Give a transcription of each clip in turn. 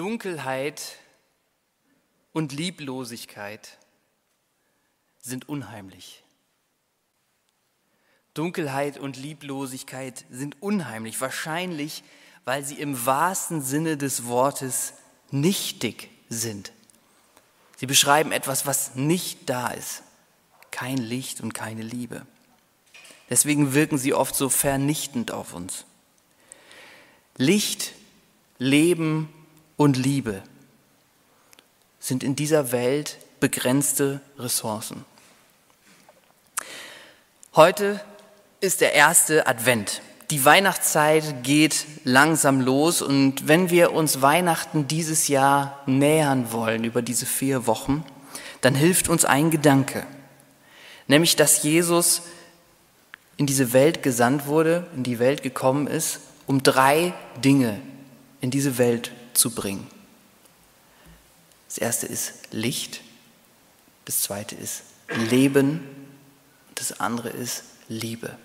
Dunkelheit und Lieblosigkeit sind unheimlich. Dunkelheit und Lieblosigkeit sind unheimlich, wahrscheinlich weil sie im wahrsten Sinne des Wortes nichtig sind. Sie beschreiben etwas, was nicht da ist. Kein Licht und keine Liebe. Deswegen wirken sie oft so vernichtend auf uns. Licht, Leben und Liebe sind in dieser Welt begrenzte Ressourcen. Heute ist der erste Advent. Die Weihnachtszeit geht langsam los und wenn wir uns Weihnachten dieses Jahr nähern wollen über diese vier Wochen, dann hilft uns ein Gedanke, nämlich dass Jesus in diese Welt gesandt wurde, in die Welt gekommen ist, um drei Dinge in diese Welt zu bringen. Das erste ist Licht, das zweite ist Leben das andere ist Liebe.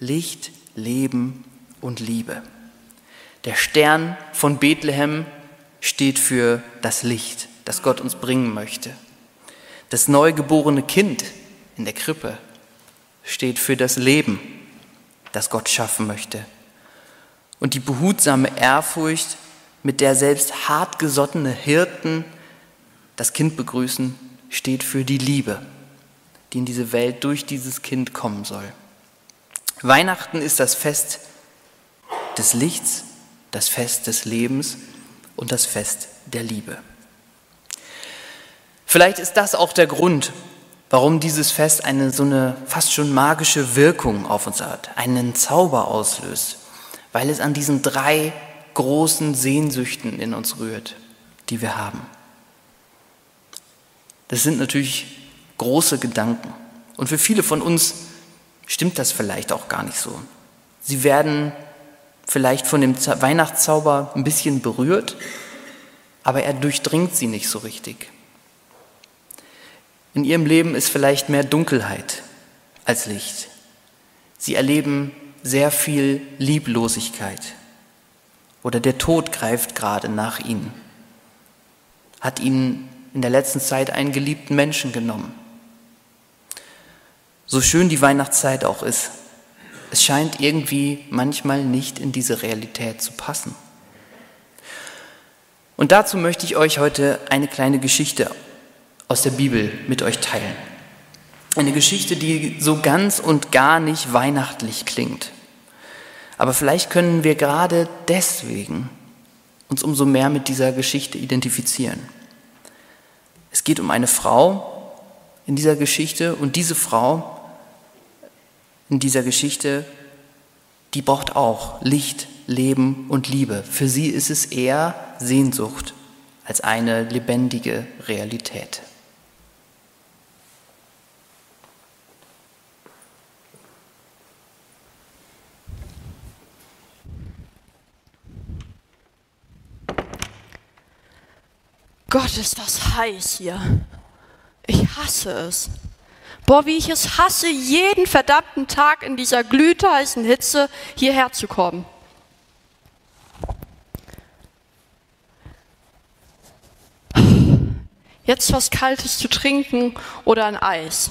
Licht, Leben und Liebe. Der Stern von Bethlehem steht für das Licht, das Gott uns bringen möchte. Das neugeborene Kind in der Krippe steht für das Leben, das Gott schaffen möchte. Und die behutsame Ehrfurcht, mit der selbst hartgesottene Hirten das Kind begrüßen, steht für die Liebe, die in diese Welt durch dieses Kind kommen soll. Weihnachten ist das Fest des Lichts, das Fest des Lebens und das Fest der Liebe. Vielleicht ist das auch der Grund, warum dieses Fest eine so eine fast schon magische Wirkung auf uns hat, einen Zauber auslöst, weil es an diesen drei großen Sehnsüchten in uns rührt, die wir haben. Das sind natürlich große Gedanken. Und für viele von uns stimmt das vielleicht auch gar nicht so. Sie werden vielleicht von dem Weihnachtszauber ein bisschen berührt, aber er durchdringt sie nicht so richtig. In ihrem Leben ist vielleicht mehr Dunkelheit als Licht. Sie erleben sehr viel Lieblosigkeit oder der Tod greift gerade nach ihnen, hat ihnen in der letzten Zeit einen geliebten Menschen genommen. So schön die Weihnachtszeit auch ist, es scheint irgendwie manchmal nicht in diese Realität zu passen. Und dazu möchte ich euch heute eine kleine Geschichte aus der Bibel mit euch teilen. Eine Geschichte, die so ganz und gar nicht weihnachtlich klingt. Aber vielleicht können wir gerade deswegen uns umso mehr mit dieser Geschichte identifizieren. Es geht um eine Frau in dieser Geschichte und diese Frau in dieser Geschichte, die braucht auch Licht, Leben und Liebe. Für sie ist es eher Sehnsucht als eine lebendige Realität. Gott, ist das heiß hier. Ich hasse es. Boah, wie ich es hasse, jeden verdammten Tag in dieser glühheißen Hitze hierher zu kommen. Jetzt was Kaltes zu trinken oder ein Eis.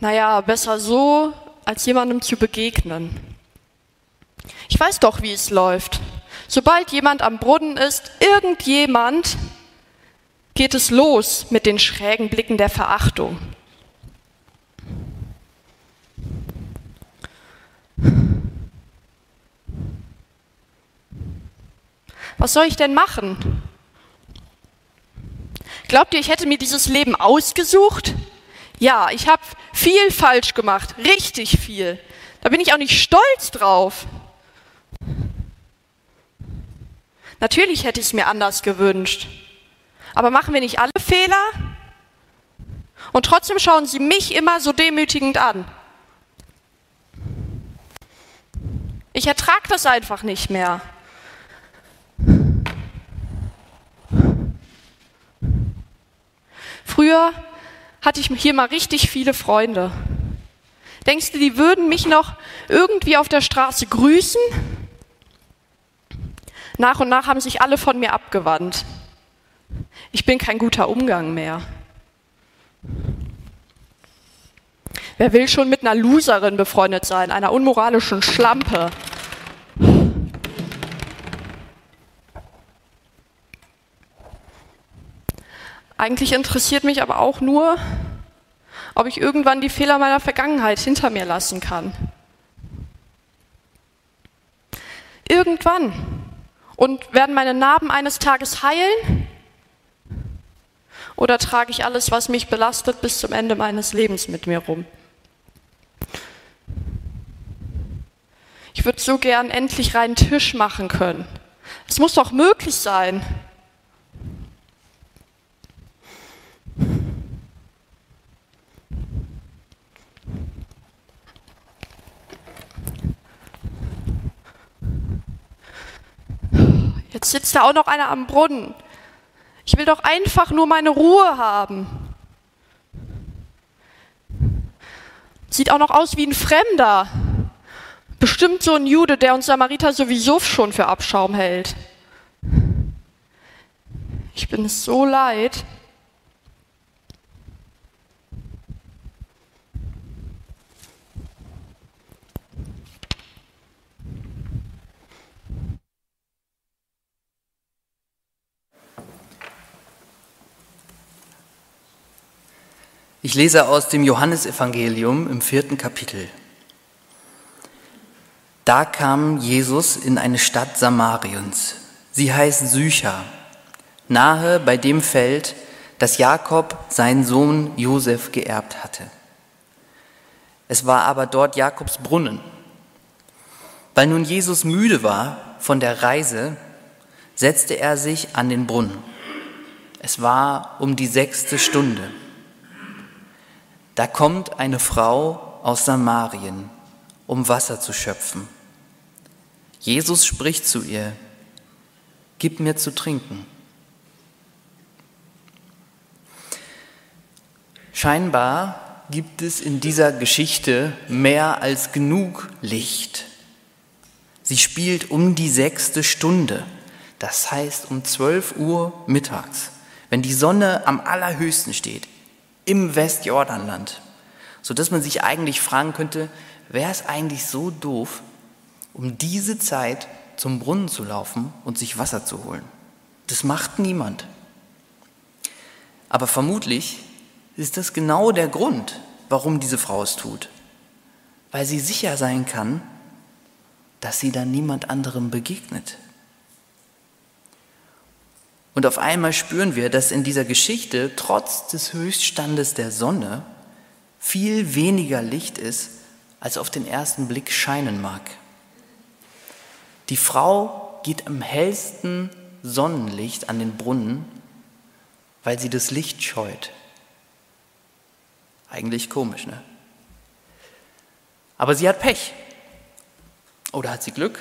Naja, besser so, als jemandem zu begegnen. Ich weiß doch, wie es läuft. Sobald jemand am Brunnen ist, irgendjemand geht es los mit den schrägen Blicken der Verachtung. Was soll ich denn machen? Glaubt ihr, ich hätte mir dieses Leben ausgesucht? Ja, ich habe viel falsch gemacht, richtig viel. Da bin ich auch nicht stolz drauf. Natürlich hätte ich es mir anders gewünscht. Aber machen wir nicht alle Fehler? Und trotzdem schauen sie mich immer so demütigend an. Ich ertrage das einfach nicht mehr. Früher hatte ich hier mal richtig viele Freunde. Denkst du, die würden mich noch irgendwie auf der Straße grüßen? Nach und nach haben sich alle von mir abgewandt. Ich bin kein guter Umgang mehr. Wer will schon mit einer Loserin befreundet sein, einer unmoralischen Schlampe? Eigentlich interessiert mich aber auch nur, ob ich irgendwann die Fehler meiner Vergangenheit hinter mir lassen kann. Irgendwann. Und werden meine Narben eines Tages heilen? Oder trage ich alles, was mich belastet, bis zum Ende meines Lebens mit mir rum? Ich würde so gern endlich reinen Tisch machen können. Es muss doch möglich sein. Jetzt sitzt da auch noch einer am Brunnen. Ich will doch einfach nur meine Ruhe haben. Sieht auch noch aus wie ein Fremder. Bestimmt so ein Jude, der uns Samariter sowieso schon für Abschaum hält. Ich bin es so leid. Ich lese aus dem Johannesevangelium im vierten Kapitel. Da kam Jesus in eine Stadt Samariens. Sie heißt Sychar, nahe bei dem Feld, das Jakob seinen Sohn Josef geerbt hatte. Es war aber dort Jakobs Brunnen. Weil nun Jesus müde war von der Reise, setzte er sich an den Brunnen. Es war um die sechste Stunde. Da kommt eine Frau aus Samarien, um Wasser zu schöpfen. Jesus spricht zu ihr, Gib mir zu trinken. Scheinbar gibt es in dieser Geschichte mehr als genug Licht. Sie spielt um die sechste Stunde, das heißt um 12 Uhr mittags, wenn die Sonne am allerhöchsten steht, im Westjordanland, sodass man sich eigentlich fragen könnte, wäre es eigentlich so doof, um diese Zeit zum Brunnen zu laufen und sich Wasser zu holen? Das macht niemand. Aber vermutlich ist das genau der Grund, warum diese Frau es tut. Weil sie sicher sein kann, dass sie dann niemand anderem begegnet. Und auf einmal spüren wir, dass in dieser Geschichte trotz des Höchststandes der Sonne viel weniger Licht ist, als auf den ersten Blick scheinen mag. Die Frau geht am hellsten Sonnenlicht an den Brunnen, weil sie das Licht scheut. Eigentlich komisch, ne? Aber sie hat Pech. Oder hat sie Glück?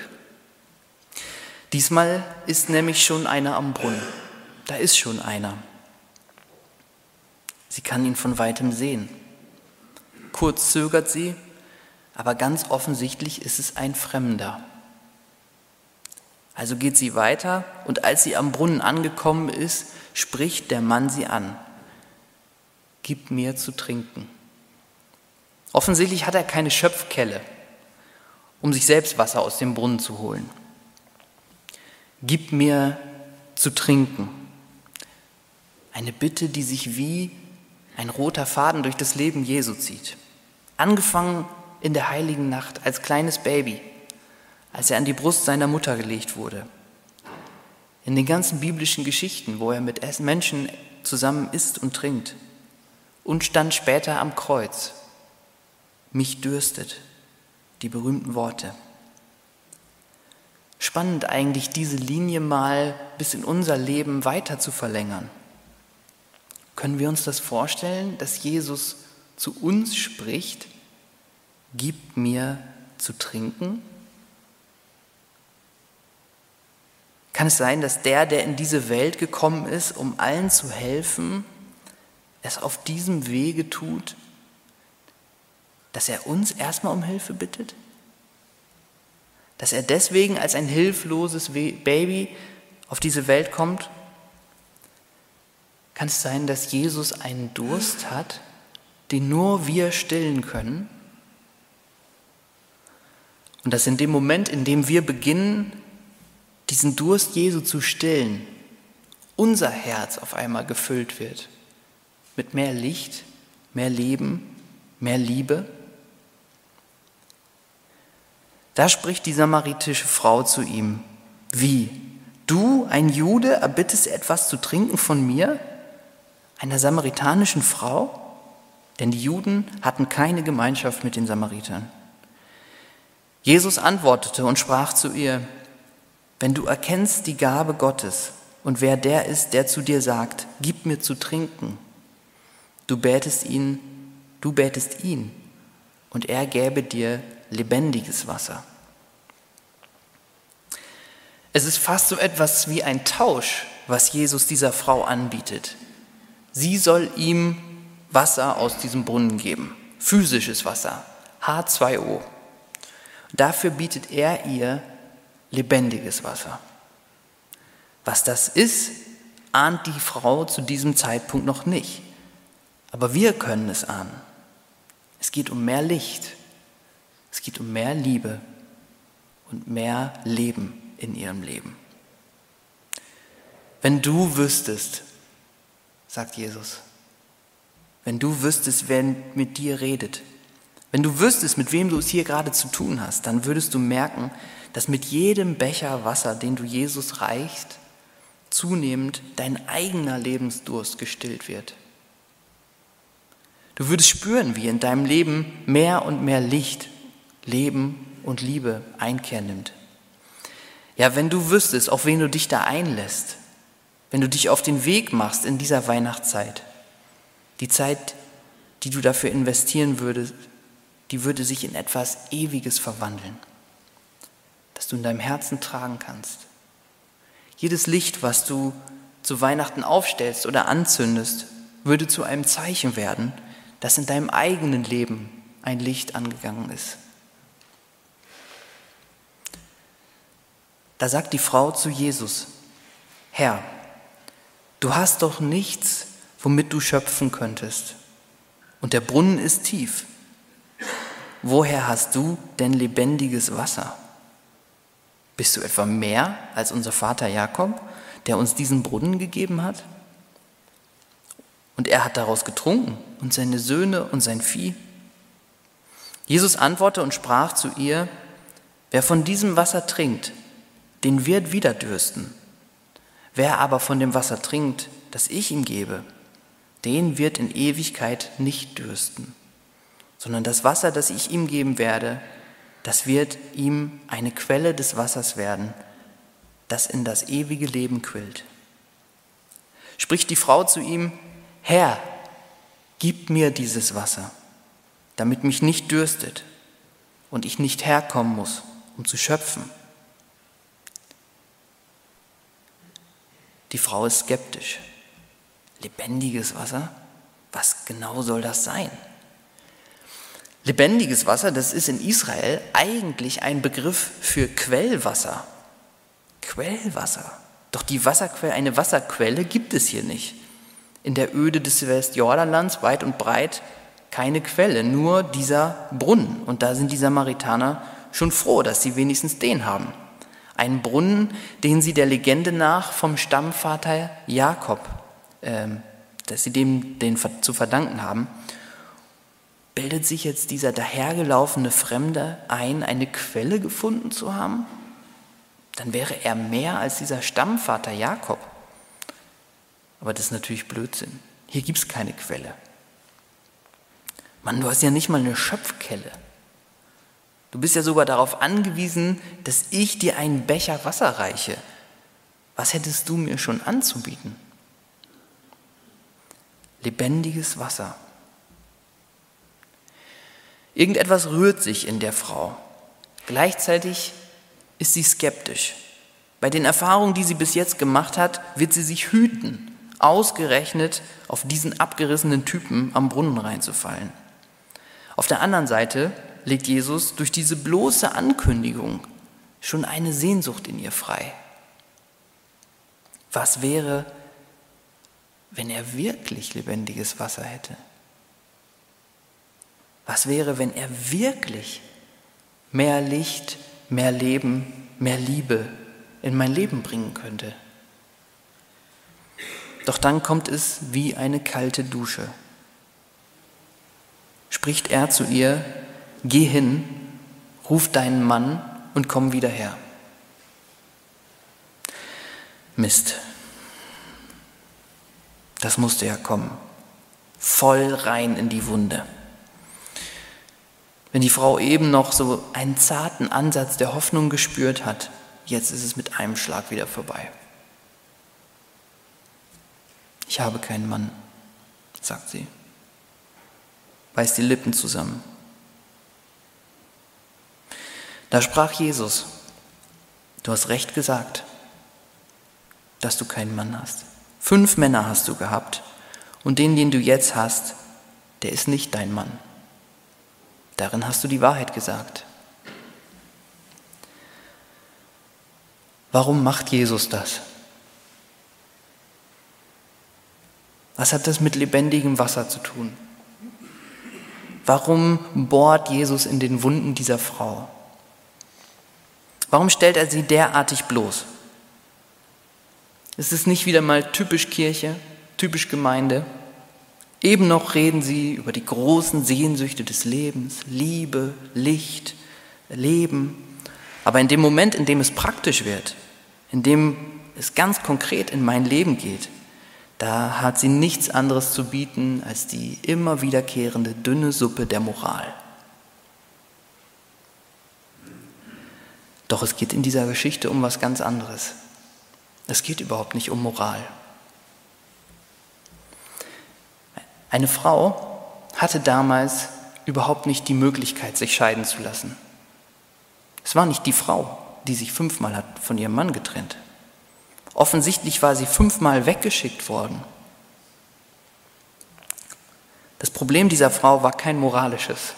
Diesmal ist nämlich schon einer am Brunnen. Da ist schon einer. Sie kann ihn von weitem sehen. Kurz zögert sie, aber ganz offensichtlich ist es ein Fremder. Also geht sie weiter und als sie am Brunnen angekommen ist, spricht der Mann sie an. Gib mir zu trinken. Offensichtlich hat er keine Schöpfkelle, um sich selbst Wasser aus dem Brunnen zu holen. Gib mir zu trinken. Eine Bitte, die sich wie ein roter Faden durch das Leben Jesu zieht. Angefangen in der heiligen Nacht als kleines Baby, als er an die Brust seiner Mutter gelegt wurde. In den ganzen biblischen Geschichten, wo er mit Menschen zusammen isst und trinkt. Und stand später am Kreuz. Mich dürstet. Die berühmten Worte. Spannend eigentlich, diese Linie mal bis in unser Leben weiter zu verlängern. Können wir uns das vorstellen, dass Jesus zu uns spricht, gib mir zu trinken? Kann es sein, dass der, der in diese Welt gekommen ist, um allen zu helfen, es auf diesem Wege tut, dass er uns erstmal um Hilfe bittet? Dass er deswegen als ein hilfloses Baby auf diese Welt kommt? Kann es sein, dass Jesus einen Durst hat, den nur wir stillen können? Und dass in dem Moment, in dem wir beginnen, diesen Durst Jesu zu stillen, unser Herz auf einmal gefüllt wird mit mehr Licht, mehr Leben, mehr Liebe? Da spricht die samaritische Frau zu ihm, wie? Du, ein Jude, erbittest etwas zu trinken von mir, einer samaritanischen Frau? Denn die Juden hatten keine Gemeinschaft mit den Samaritern. Jesus antwortete und sprach zu ihr, wenn du erkennst die Gabe Gottes und wer der ist, der zu dir sagt, gib mir zu trinken, du betest ihn, du betest ihn und er gäbe dir lebendiges Wasser. Es ist fast so etwas wie ein Tausch, was Jesus dieser Frau anbietet. Sie soll ihm Wasser aus diesem Brunnen geben, physisches Wasser, H2O. Dafür bietet er ihr lebendiges Wasser. Was das ist, ahnt die Frau zu diesem Zeitpunkt noch nicht. Aber wir können es ahnen. Es geht um mehr Licht. Es geht um mehr Liebe und mehr Leben in ihrem Leben. Wenn du wüsstest, sagt Jesus, wenn du wüsstest, wer mit dir redet, wenn du wüsstest, mit wem du es hier gerade zu tun hast, dann würdest du merken, dass mit jedem Becher Wasser, den du Jesus reichst, zunehmend dein eigener Lebensdurst gestillt wird. Du würdest spüren, wie in deinem Leben mehr und mehr Licht, Leben und Liebe Einkehr nimmt. Ja, wenn du wüsstest, auf wen du dich da einlässt, wenn du dich auf den Weg machst in dieser Weihnachtszeit, die Zeit, die du dafür investieren würdest, die würde sich in etwas Ewiges verwandeln, das du in deinem Herzen tragen kannst. Jedes Licht, was du zu Weihnachten aufstellst oder anzündest, würde zu einem Zeichen werden, dass in deinem eigenen Leben ein Licht angegangen ist. Da sagt die Frau zu Jesus, Herr, du hast doch nichts, womit du schöpfen könntest. Und der Brunnen ist tief. Woher hast du denn lebendiges Wasser? Bist du etwa mehr als unser Vater Jakob, der uns diesen Brunnen gegeben hat? Und er hat daraus getrunken und seine Söhne und sein Vieh. Jesus antwortete und sprach zu ihr, wer von diesem Wasser trinkt, den wird wieder dürsten. Wer aber von dem Wasser trinkt, das ich ihm gebe, den wird in Ewigkeit nicht dürsten, sondern das Wasser, das ich ihm geben werde, das wird ihm eine Quelle des Wassers werden, das in das ewige Leben quillt. Spricht die Frau zu ihm, Herr, gib mir dieses Wasser, damit mich nicht dürstet und ich nicht herkommen muss, um zu schöpfen. Die Frau ist skeptisch. Lebendiges Wasser? Was genau soll das sein? Lebendiges Wasser, das ist in Israel eigentlich ein Begriff für Quellwasser. Quellwasser. Doch die Wasserquelle, eine Wasserquelle gibt es hier nicht. In der Öde des Westjordanlands weit und breit keine Quelle, nur dieser Brunnen. Und da sind die Samaritaner schon froh, dass sie wenigstens den haben. Ein Brunnen, den sie der Legende nach vom Stammvater Jakob, äh, dass sie dem den zu verdanken haben, bildet sich jetzt dieser dahergelaufene Fremde ein, eine Quelle gefunden zu haben? Dann wäre er mehr als dieser Stammvater Jakob. Aber das ist natürlich Blödsinn. Hier gibt es keine Quelle. Mann, du hast ja nicht mal eine Schöpfkelle. Du bist ja sogar darauf angewiesen, dass ich dir einen Becher Wasser reiche. Was hättest du mir schon anzubieten? Lebendiges Wasser. Irgendetwas rührt sich in der Frau. Gleichzeitig ist sie skeptisch. Bei den Erfahrungen, die sie bis jetzt gemacht hat, wird sie sich hüten, ausgerechnet auf diesen abgerissenen Typen am Brunnen reinzufallen. Auf der anderen Seite legt Jesus durch diese bloße Ankündigung schon eine Sehnsucht in ihr frei. Was wäre, wenn er wirklich lebendiges Wasser hätte? Was wäre, wenn er wirklich mehr Licht, mehr Leben, mehr Liebe in mein Leben bringen könnte? Doch dann kommt es wie eine kalte Dusche. Spricht er zu ihr, geh hin, ruf deinen Mann und komm wieder her. Mist. Das musste ja kommen. Voll rein in die Wunde. Wenn die Frau eben noch so einen zarten Ansatz der Hoffnung gespürt hat, jetzt ist es mit einem Schlag wieder vorbei. Ich habe keinen Mann, sagt sie, beißt die Lippen zusammen. Da sprach Jesus, du hast recht gesagt, dass du keinen Mann hast. Fünf Männer hast du gehabt und den, den du jetzt hast, der ist nicht dein Mann. Darin hast du die Wahrheit gesagt. Warum macht Jesus das? Was hat das mit lebendigem Wasser zu tun? Warum bohrt Jesus in den Wunden dieser Frau? Warum stellt er sie derartig bloß? Ist es nicht wieder mal typisch Kirche, typisch Gemeinde? Eben noch reden sie über die großen Sehnsüchte des Lebens, Liebe, Licht, Leben. Aber in dem Moment, in dem es praktisch wird, in dem es ganz konkret in mein Leben geht, da hat sie nichts anderes zu bieten als die immer wiederkehrende dünne Suppe der Moral. Doch es geht in dieser Geschichte um was ganz anderes. Es geht überhaupt nicht um Moral. Eine Frau hatte damals überhaupt nicht die Möglichkeit, sich scheiden zu lassen. Es war nicht die Frau, die sich fünfmal hat von ihrem Mann getrennt. Offensichtlich war sie fünfmal weggeschickt worden. Das Problem dieser Frau war kein moralisches,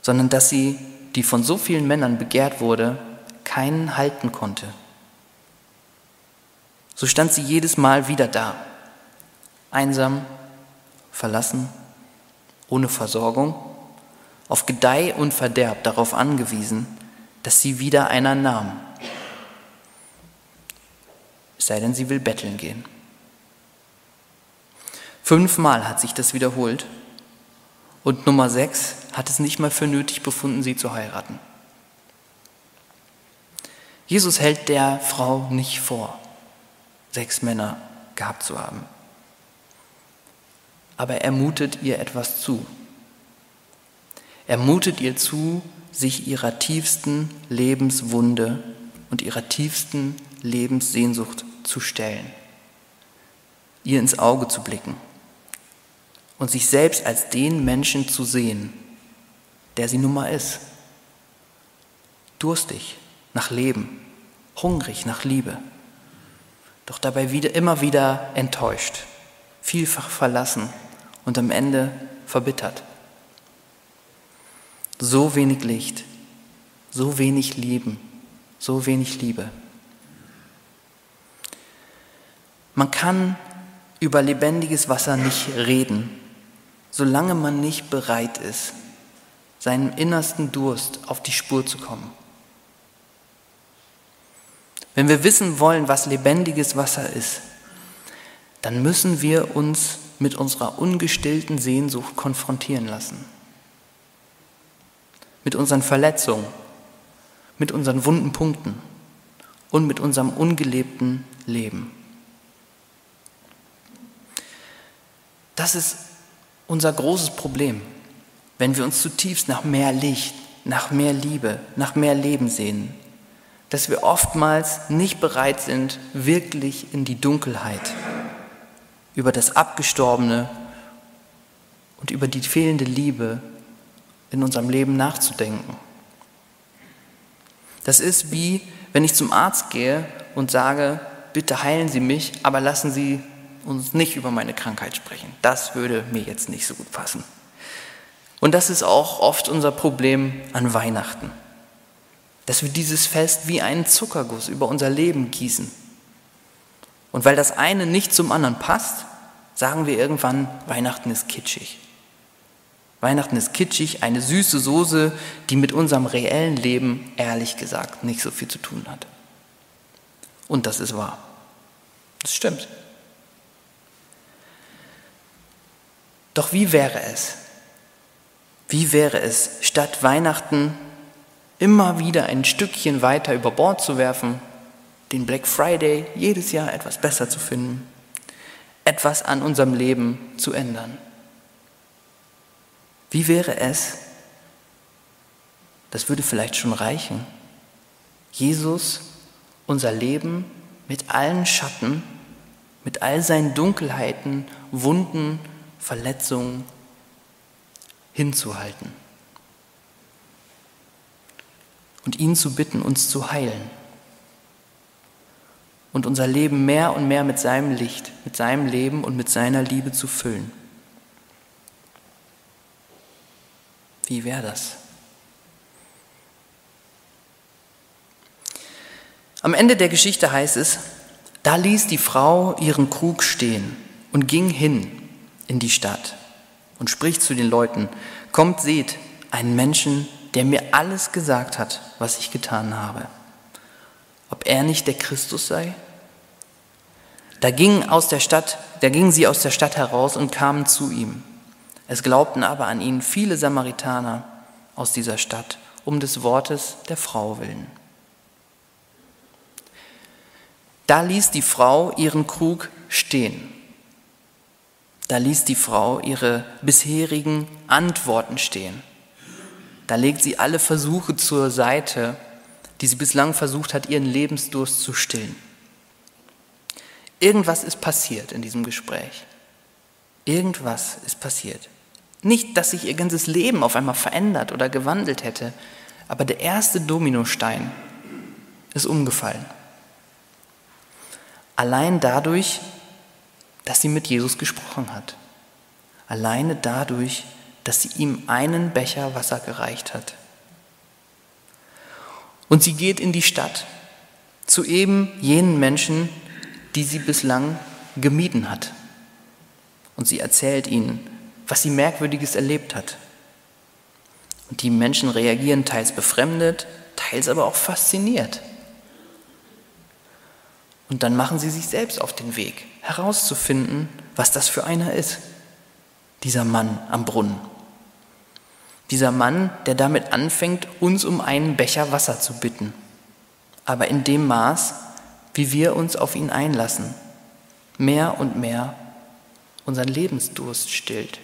sondern dass sie, die von so vielen Männern begehrt wurde, keinen halten konnte. So stand sie jedes Mal wieder da, einsam, verlassen, ohne Versorgung, auf Gedeih und Verderb darauf angewiesen, dass sie wieder einer nahm es sei denn, sie will betteln gehen. Fünfmal hat sich das wiederholt und Nummer sechs hat es nicht mal für nötig befunden, sie zu heiraten. Jesus hält der Frau nicht vor, sechs Männer gehabt zu haben. Aber er mutet ihr etwas zu. Er mutet ihr zu, sich ihrer tiefsten Lebenswunde und ihrer tiefsten Lebenssehnsucht zu stellen, ihr ins Auge zu blicken und sich selbst als den Menschen zu sehen, der sie nun mal ist. Durstig nach Leben, hungrig nach Liebe, doch dabei wieder, immer wieder enttäuscht, vielfach verlassen und am Ende verbittert. So wenig Licht, so wenig Leben, so wenig Liebe. Man kann über lebendiges Wasser nicht reden, solange man nicht bereit ist, seinem innersten Durst auf die Spur zu kommen. Wenn wir wissen wollen, was lebendiges Wasser ist, dann müssen wir uns mit unserer ungestillten Sehnsucht konfrontieren lassen. Mit unseren Verletzungen, mit unseren wunden Punkten und mit unserem ungelebten Leben. Das ist unser großes Problem, wenn wir uns zutiefst nach mehr Licht, nach mehr Liebe, nach mehr Leben sehnen, dass wir oftmals nicht bereit sind, wirklich in die Dunkelheit, über das Abgestorbene und über die fehlende Liebe in unserem Leben nachzudenken. Das ist wie, wenn ich zum Arzt gehe und sage, bitte heilen Sie mich, aber lassen Sie uns nicht über meine Krankheit sprechen. Das würde mir jetzt nicht so gut passen. Und das ist auch oft unser Problem an Weihnachten. Dass wir dieses Fest wie einen Zuckerguss über unser Leben gießen. Und weil das eine nicht zum anderen passt, sagen wir irgendwann, Weihnachten ist kitschig. Weihnachten ist kitschig, eine süße Soße, die mit unserem reellen Leben ehrlich gesagt nicht so viel zu tun hat. Und das ist wahr. Das stimmt. Doch wie wäre es? Wie wäre es, statt Weihnachten immer wieder ein Stückchen weiter über Bord zu werfen, den Black Friday jedes Jahr etwas besser zu finden, etwas an unserem Leben zu ändern? Wie wäre es, das würde vielleicht schon reichen, Jesus unser Leben mit allen Schatten, mit all seinen Dunkelheiten, Wunden, Verletzungen hinzuhalten und ihn zu bitten, uns zu heilen und unser Leben mehr und mehr mit seinem Licht, mit seinem Leben und mit seiner Liebe zu füllen. Wie wäre das? Am Ende der Geschichte heißt es, da ließ die Frau ihren Krug stehen und ging hin in die Stadt und spricht zu den Leuten, kommt, seht, einen Menschen, der mir alles gesagt hat, was ich getan habe. Ob er nicht der Christus sei? Da ging aus der Stadt, da gingen sie aus der Stadt heraus und kamen zu ihm. Es glaubten aber an ihn viele Samaritaner aus dieser Stadt, um des Wortes der Frau willen. Da ließ die Frau ihren Krug stehen da ließ die Frau ihre bisherigen Antworten stehen. Da legt sie alle Versuche zur Seite, die sie bislang versucht hat, ihren Lebensdurst zu stillen. Irgendwas ist passiert in diesem Gespräch. Irgendwas ist passiert. Nicht, dass sich ihr ganzes Leben auf einmal verändert oder gewandelt hätte, aber der erste Dominostein ist umgefallen. Allein dadurch, dass sie mit Jesus gesprochen hat. Alleine dadurch, dass sie ihm einen Becher Wasser gereicht hat. Und sie geht in die Stadt zu eben jenen Menschen, die sie bislang gemieden hat. Und sie erzählt ihnen, was sie Merkwürdiges erlebt hat. Und die Menschen reagieren teils befremdet, teils aber auch fasziniert. Und dann machen sie sich selbst auf den Weg, herauszufinden, was das für einer ist. Dieser Mann am Brunnen. Dieser Mann, der damit anfängt, uns um einen Becher Wasser zu bitten. Aber in dem Maß, wie wir uns auf ihn einlassen, mehr und mehr unseren Lebensdurst stillt.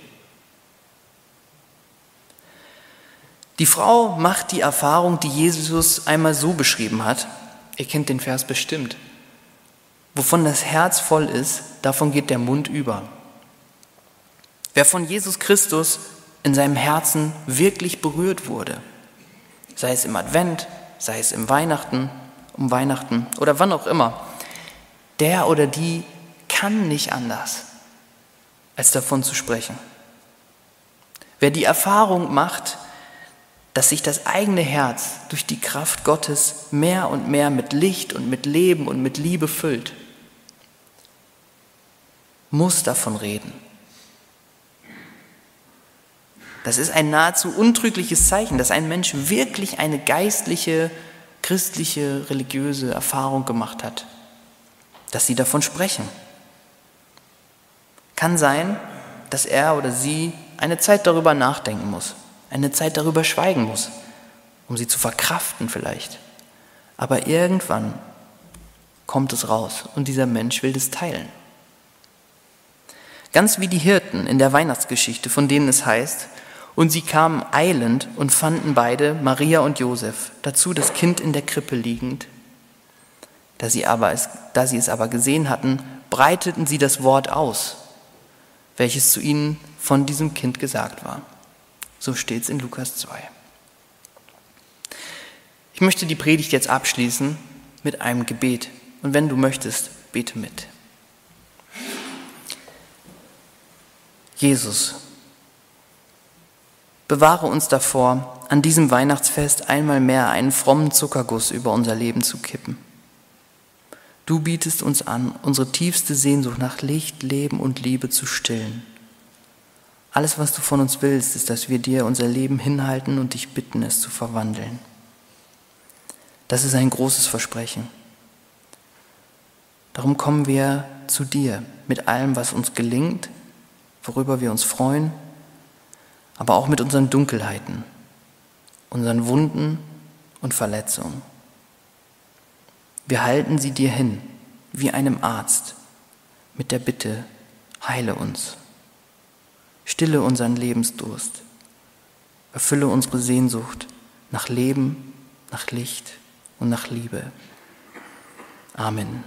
Die Frau macht die Erfahrung, die Jesus einmal so beschrieben hat. Ihr kennt den Vers bestimmt. Wovon das Herz voll ist, davon geht der Mund über. Wer von Jesus Christus in seinem Herzen wirklich berührt wurde, sei es im Advent, sei es im Weihnachten, um Weihnachten oder wann auch immer, der oder die kann nicht anders, als davon zu sprechen. Wer die Erfahrung macht, dass sich das eigene Herz durch die Kraft Gottes mehr und mehr mit Licht und mit Leben und mit Liebe füllt, muss davon reden. Das ist ein nahezu untrügliches Zeichen, dass ein Mensch wirklich eine geistliche, christliche, religiöse Erfahrung gemacht hat, dass sie davon sprechen. Kann sein, dass er oder sie eine Zeit darüber nachdenken muss, eine Zeit darüber schweigen muss, um sie zu verkraften vielleicht. Aber irgendwann kommt es raus und dieser Mensch will das teilen. Ganz wie die Hirten in der Weihnachtsgeschichte, von denen es heißt, und sie kamen eilend und fanden beide, Maria und Josef, dazu das Kind in der Krippe liegend. Da sie, aber es, da sie es aber gesehen hatten, breiteten sie das Wort aus, welches zu ihnen von diesem Kind gesagt war. So steht es in Lukas 2. Ich möchte die Predigt jetzt abschließen mit einem Gebet. Und wenn du möchtest, bete mit. Jesus, Bewahre uns davor, an diesem Weihnachtsfest einmal mehr einen frommen Zuckerguss über unser Leben zu kippen. Du bietest uns an, unsere tiefste Sehnsucht nach Licht, Leben und Liebe zu stillen. Alles, was du von uns willst, ist, dass wir dir unser Leben hinhalten und dich bitten, es zu verwandeln. Das ist ein großes Versprechen. Darum kommen wir zu dir mit allem, was uns gelingt, worüber wir uns freuen, aber auch mit unseren Dunkelheiten, unseren Wunden und Verletzungen. Wir halten sie dir hin, wie einem Arzt, mit der Bitte, heile uns, stille unseren Lebensdurst, erfülle unsere Sehnsucht nach Leben, nach Licht und nach Liebe. Amen.